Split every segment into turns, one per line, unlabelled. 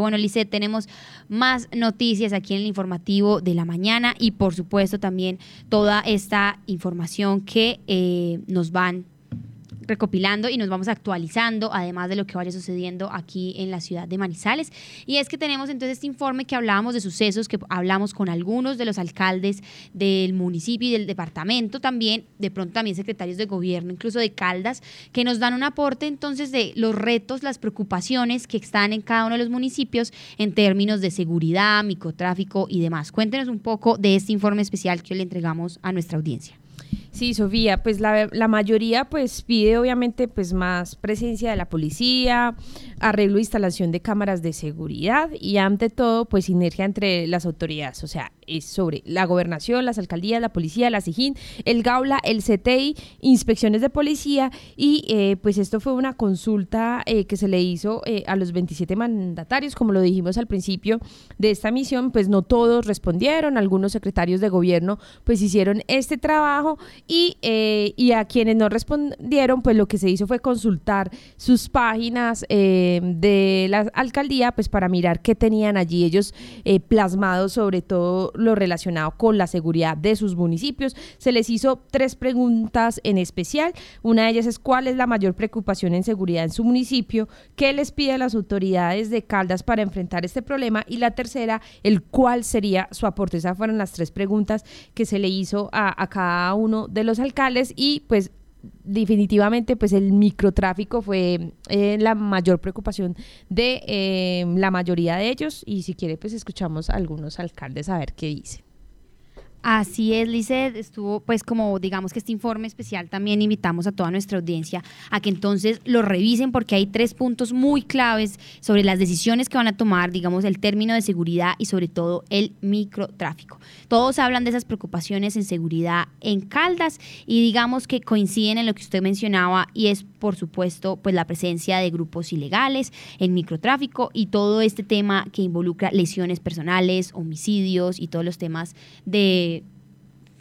Bueno, Lice, tenemos más noticias aquí en el informativo de la mañana y por supuesto también toda esta información que eh, nos van recopilando y nos vamos actualizando, además de lo que vaya sucediendo aquí en la ciudad de Manizales. Y es que tenemos entonces este informe que hablábamos de sucesos, que hablamos con algunos de los alcaldes del municipio y del departamento también, de pronto también secretarios de gobierno, incluso de Caldas, que nos dan un aporte entonces de los retos, las preocupaciones que están en cada uno de los municipios en términos de seguridad, microtráfico y demás. Cuéntenos un poco de este informe especial que le entregamos a nuestra audiencia.
Sí, Sofía, pues la, la, mayoría pues pide obviamente pues más presencia de la policía, arreglo e instalación de cámaras de seguridad y ante todo pues sinergia entre las autoridades, o sea, es sobre la gobernación, las alcaldías, la policía, la SIGIN, el GAULA, el CTI, inspecciones de policía y eh, pues esto fue una consulta eh, que se le hizo eh, a los 27 mandatarios, como lo dijimos al principio de esta misión, pues no todos respondieron, algunos secretarios de gobierno pues hicieron este trabajo y, eh, y a quienes no respondieron, pues lo que se hizo fue consultar sus páginas eh, de la alcaldía, pues para mirar qué tenían allí ellos eh, plasmados sobre todo lo relacionado con la seguridad de sus municipios. Se les hizo tres preguntas en especial. Una de ellas es cuál es la mayor preocupación en seguridad en su municipio, qué les pide a las autoridades de Caldas para enfrentar este problema y la tercera, el cuál sería su aporte. Esas fueron las tres preguntas que se le hizo a, a cada uno de los alcaldes y pues definitivamente pues el microtráfico fue eh, la mayor preocupación de eh, la mayoría de ellos y si quiere pues escuchamos a algunos alcaldes a ver qué dicen.
Así es, Lizeth, estuvo pues como digamos que este informe especial también invitamos a toda nuestra audiencia a que entonces lo revisen porque hay tres puntos muy claves sobre las decisiones que van a tomar, digamos el término de seguridad y sobre todo el microtráfico. Todos hablan de esas preocupaciones en seguridad en Caldas y digamos que coinciden en lo que usted mencionaba y es por supuesto pues la presencia de grupos ilegales, el microtráfico y todo este tema que involucra lesiones personales, homicidios y todos los temas de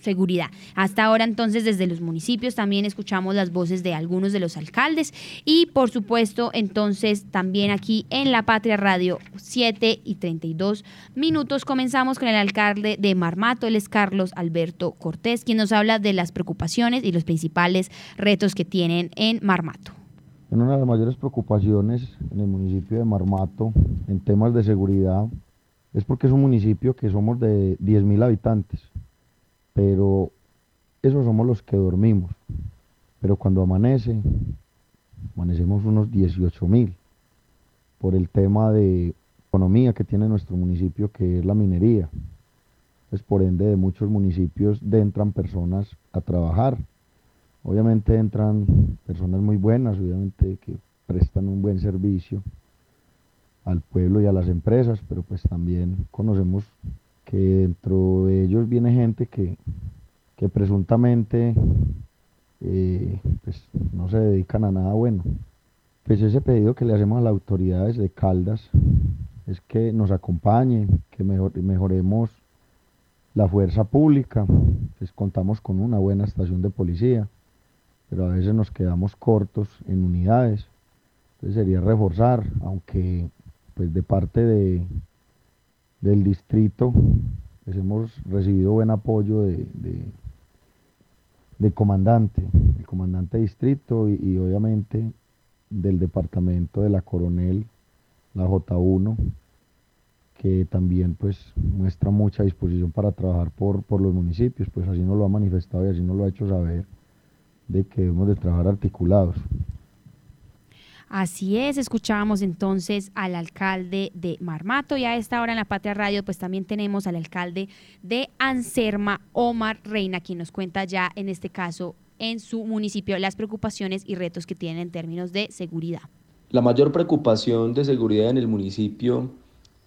seguridad. Hasta ahora entonces desde los municipios también escuchamos las voces de algunos de los alcaldes y por supuesto entonces también aquí en La Patria Radio 7 y 32 minutos comenzamos con el alcalde de Marmato, él es Carlos Alberto Cortés, quien nos habla de las preocupaciones y los principales retos que tienen en Marmato.
Una de las mayores preocupaciones en el municipio de Marmato en temas de seguridad es porque es un municipio que somos de 10.000 habitantes pero esos somos los que dormimos. Pero cuando amanece, amanecemos unos 18 mil por el tema de economía que tiene nuestro municipio, que es la minería. Pues por ende de muchos municipios entran personas a trabajar. Obviamente entran personas muy buenas, obviamente que prestan un buen servicio al pueblo y a las empresas, pero pues también conocemos que dentro de ellos viene gente que, que presuntamente eh, pues, no se dedican a nada bueno. Pues ese pedido que le hacemos a las autoridades de Caldas es que nos acompañen, que mejoremos la fuerza pública, pues contamos con una buena estación de policía, pero a veces nos quedamos cortos en unidades. Entonces sería reforzar, aunque pues de parte de, del distrito, pues hemos recibido buen apoyo de, de, comandante, el comandante distrito y, obviamente del departamento de la coronel, la J1, que también pues muestra mucha disposición para trabajar por, por los municipios, pues así nos lo ha manifestado y así nos lo ha hecho saber de que debemos de trabajar articulados.
Así es, escuchábamos entonces al alcalde de Marmato y a esta hora en la Patria Radio pues también tenemos al alcalde de Anserma, Omar Reina, quien nos cuenta ya en este caso en su municipio las preocupaciones y retos que tienen en términos de seguridad.
La mayor preocupación de seguridad en el municipio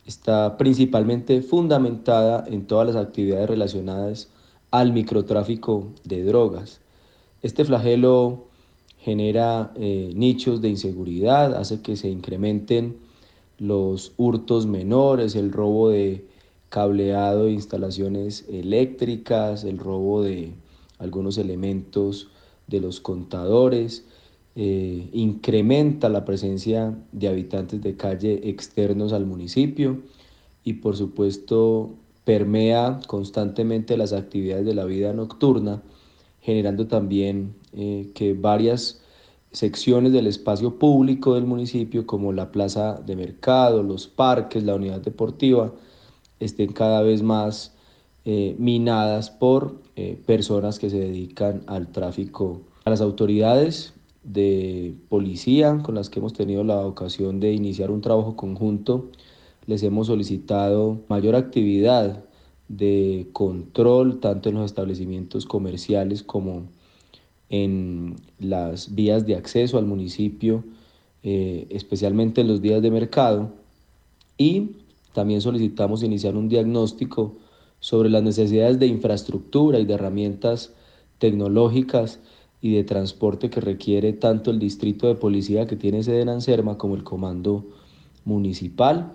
está principalmente fundamentada en todas las actividades relacionadas al microtráfico de drogas. Este flagelo genera eh, nichos de inseguridad, hace que se incrementen los hurtos menores, el robo de cableado de instalaciones eléctricas, el robo de algunos elementos de los contadores eh, incrementa la presencia de habitantes de calle externos al municipio y por supuesto permea constantemente las actividades de la vida nocturna, generando también eh, que varias secciones del espacio público del municipio, como la plaza de mercado, los parques, la unidad deportiva, estén cada vez más eh, minadas por personas que se dedican al tráfico. A las autoridades de policía con las que hemos tenido la ocasión de iniciar un trabajo conjunto, les hemos solicitado mayor actividad de control tanto en los establecimientos comerciales como en las vías de acceso al municipio, eh, especialmente en los días de mercado. Y también solicitamos iniciar un diagnóstico sobre las necesidades de infraestructura y de herramientas tecnológicas y de transporte que requiere tanto el distrito de policía que tiene sede en Anserma como el comando municipal.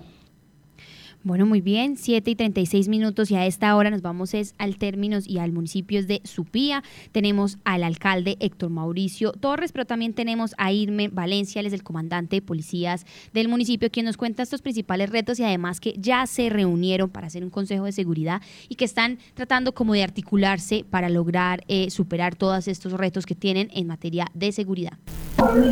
Bueno, muy bien, 7 y 36 minutos y a esta hora nos vamos es al términos y al municipio de Supía. Tenemos al alcalde Héctor Mauricio Torres, pero también tenemos a Irme Valencia, él es el comandante de policías del municipio, quien nos cuenta estos principales retos y además que ya se reunieron para hacer un consejo de seguridad y que están tratando como de articularse para lograr eh, superar todos estos retos que tienen en materia de seguridad.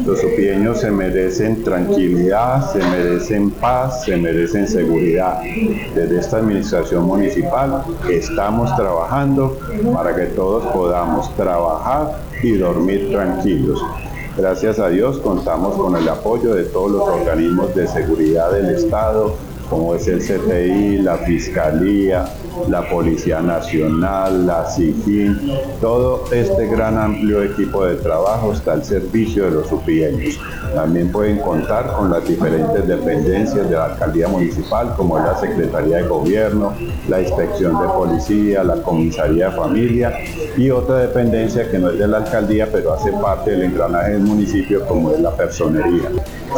Los supieños se merecen tranquilidad, se merecen paz, se merecen seguridad desde esta administración municipal estamos trabajando para que todos podamos trabajar y dormir tranquilos. Gracias a Dios contamos con el apoyo de todos los organismos de seguridad del Estado, como es el CTI, la Fiscalía, la Policía Nacional, la SIGIN, todo este gran amplio equipo de trabajo está al servicio de los supieños. También pueden contar con las diferentes dependencias de la alcaldía municipal, como la Secretaría de Gobierno, la Inspección de Policía, la Comisaría de Familia y otra dependencia que no es de la alcaldía, pero hace parte del engranaje del municipio, como es la personería.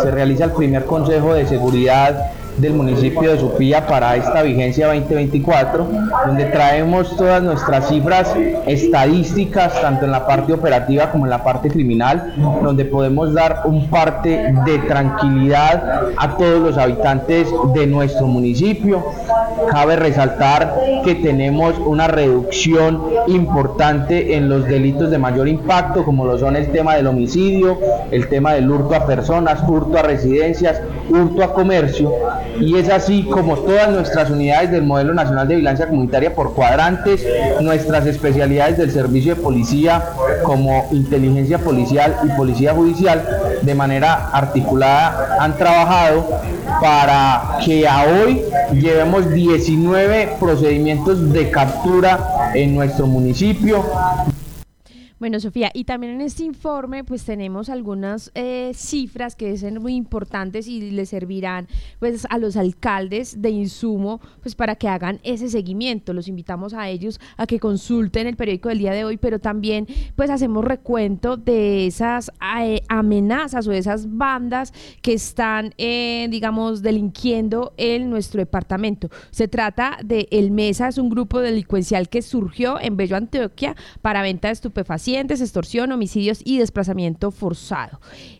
Se realiza el primer Consejo de Seguridad del municipio de Supía para esta vigencia 2024, donde traemos todas nuestras cifras estadísticas, tanto en la parte operativa como en la parte criminal, donde podemos dar un parte de tranquilidad a todos los habitantes de nuestro municipio. Cabe resaltar que tenemos una reducción importante en los delitos de mayor impacto, como lo son el tema del homicidio, el tema del hurto a personas, hurto a residencias, hurto a comercio y es así como todas nuestras unidades del modelo nacional de vigilancia comunitaria por cuadrantes, nuestras especialidades del servicio de policía como inteligencia policial y policía judicial de manera articulada han trabajado para que a hoy llevemos 19 procedimientos de captura en nuestro municipio.
Bueno, Sofía, y también en este informe pues tenemos algunas eh, cifras que son muy importantes y le servirán pues a los alcaldes de insumo pues para que hagan ese seguimiento. Los invitamos a ellos a que consulten el periódico del día de hoy, pero también pues hacemos recuento de esas eh, amenazas o de esas bandas que están eh, digamos delinquiendo en nuestro departamento. Se trata de El Mesa, es un grupo delincuencial que surgió en Bello Antioquia para venta de estupefacientes extorsión, homicidios y desplazamiento forzado.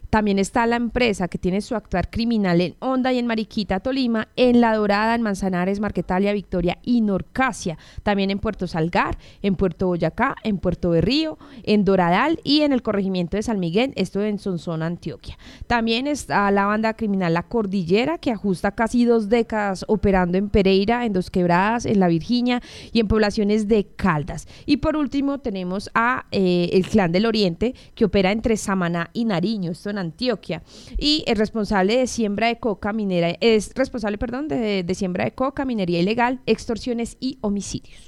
También está la empresa que tiene su actuar criminal en Honda y en Mariquita, Tolima, en La Dorada, en Manzanares, Marquetalia, Victoria y Norcasia. También en Puerto Salgar, en Puerto Boyacá, en Puerto Berrío, en Doradal y en el corregimiento de San Miguel, esto en Sonsón, Antioquia. También está la banda criminal La Cordillera, que ajusta casi dos décadas operando en Pereira, en Dos Quebradas, en La Virginia y en poblaciones de Caldas. Y por último tenemos a eh, el Clan del Oriente, que opera entre Samaná y Nariño, Antioquia y es responsable de siembra de coca minera, es responsable, perdón, de, de siembra de coca, minería ilegal, extorsiones y homicidios.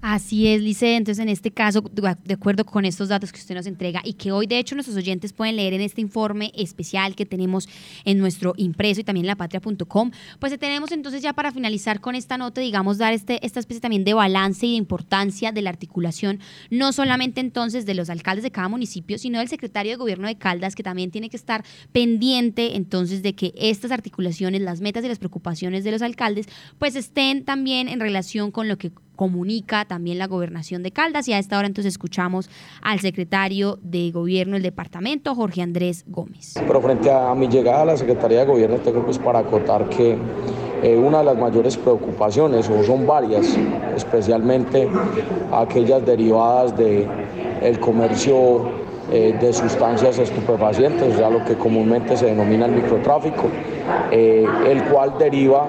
Así es, Lice. Entonces, en este caso, de acuerdo con estos datos que usted nos entrega y que hoy, de hecho, nuestros oyentes pueden leer en este informe especial que tenemos en nuestro impreso y también en lapatria.com, pues tenemos entonces ya para finalizar con esta nota, digamos, dar este, esta especie también de balance y de importancia de la articulación, no solamente entonces de los alcaldes de cada municipio, sino del secretario de gobierno de Caldas, que también tiene que estar pendiente entonces de que estas articulaciones, las metas y las preocupaciones de los alcaldes, pues estén también en relación con lo que comunica también la gobernación de Caldas y a esta hora entonces escuchamos al secretario de gobierno del departamento, Jorge Andrés Gómez.
Pero frente a mi llegada a la Secretaría de Gobierno tengo pues para acotar que eh, una de las mayores preocupaciones, o son varias, especialmente aquellas derivadas del el comercio eh, de sustancias estupefacientes, ya lo que comúnmente se denomina el microtráfico, eh, el cual deriva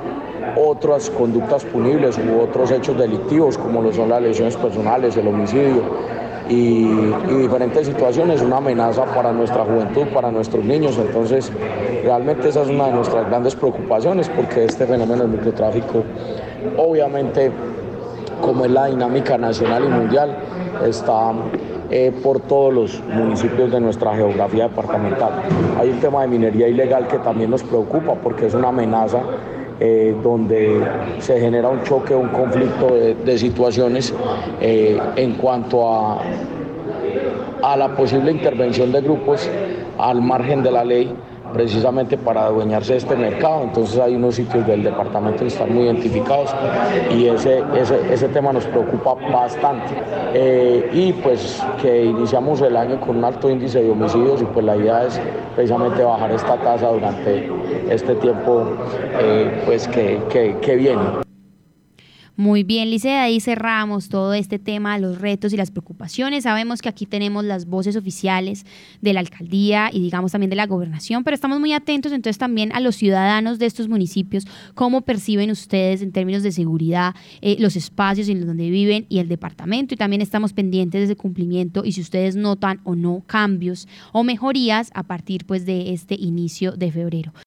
otras conductas punibles u otros hechos delictivos como lo son las lesiones personales, el homicidio y, diferentes situaciones, una amenaza para nuestra juventud, para nuestros niños. Entonces, realmente esa es una de nuestras grandes preocupaciones porque este fenómeno del microtráfico, obviamente, como es la dinámica nacional y mundial, está eh, por todos los municipios de nuestra geografía departamental. Hay un tema de minería ilegal que también nos preocupa porque es una amenaza eh, donde se genera un choque, un conflicto de, situaciones eh, en cuanto a, a la posible intervención de grupos al margen de la ley precisamente para adueñarse de este mercado. Entonces hay unos sitios del departamento que están muy identificados y ese, ese, tema nos preocupa bastante. Eh, y pues que iniciamos el año con un alto índice de homicidios y pues la idea es precisamente bajar esta tasa durante este tiempo eh, pues que, que, que viene.
Muy bien, Licea, ahí cerramos todo este tema, los retos y las preocupaciones. Sabemos que aquí tenemos las voces oficiales de la alcaldía y digamos también de la gobernación, pero estamos muy atentos entonces también a los ciudadanos de estos municipios, cómo perciben ustedes en términos de seguridad eh, los espacios en donde viven y el departamento y también estamos pendientes de ese cumplimiento y si ustedes notan o no cambios o mejorías a partir pues de este inicio de febrero.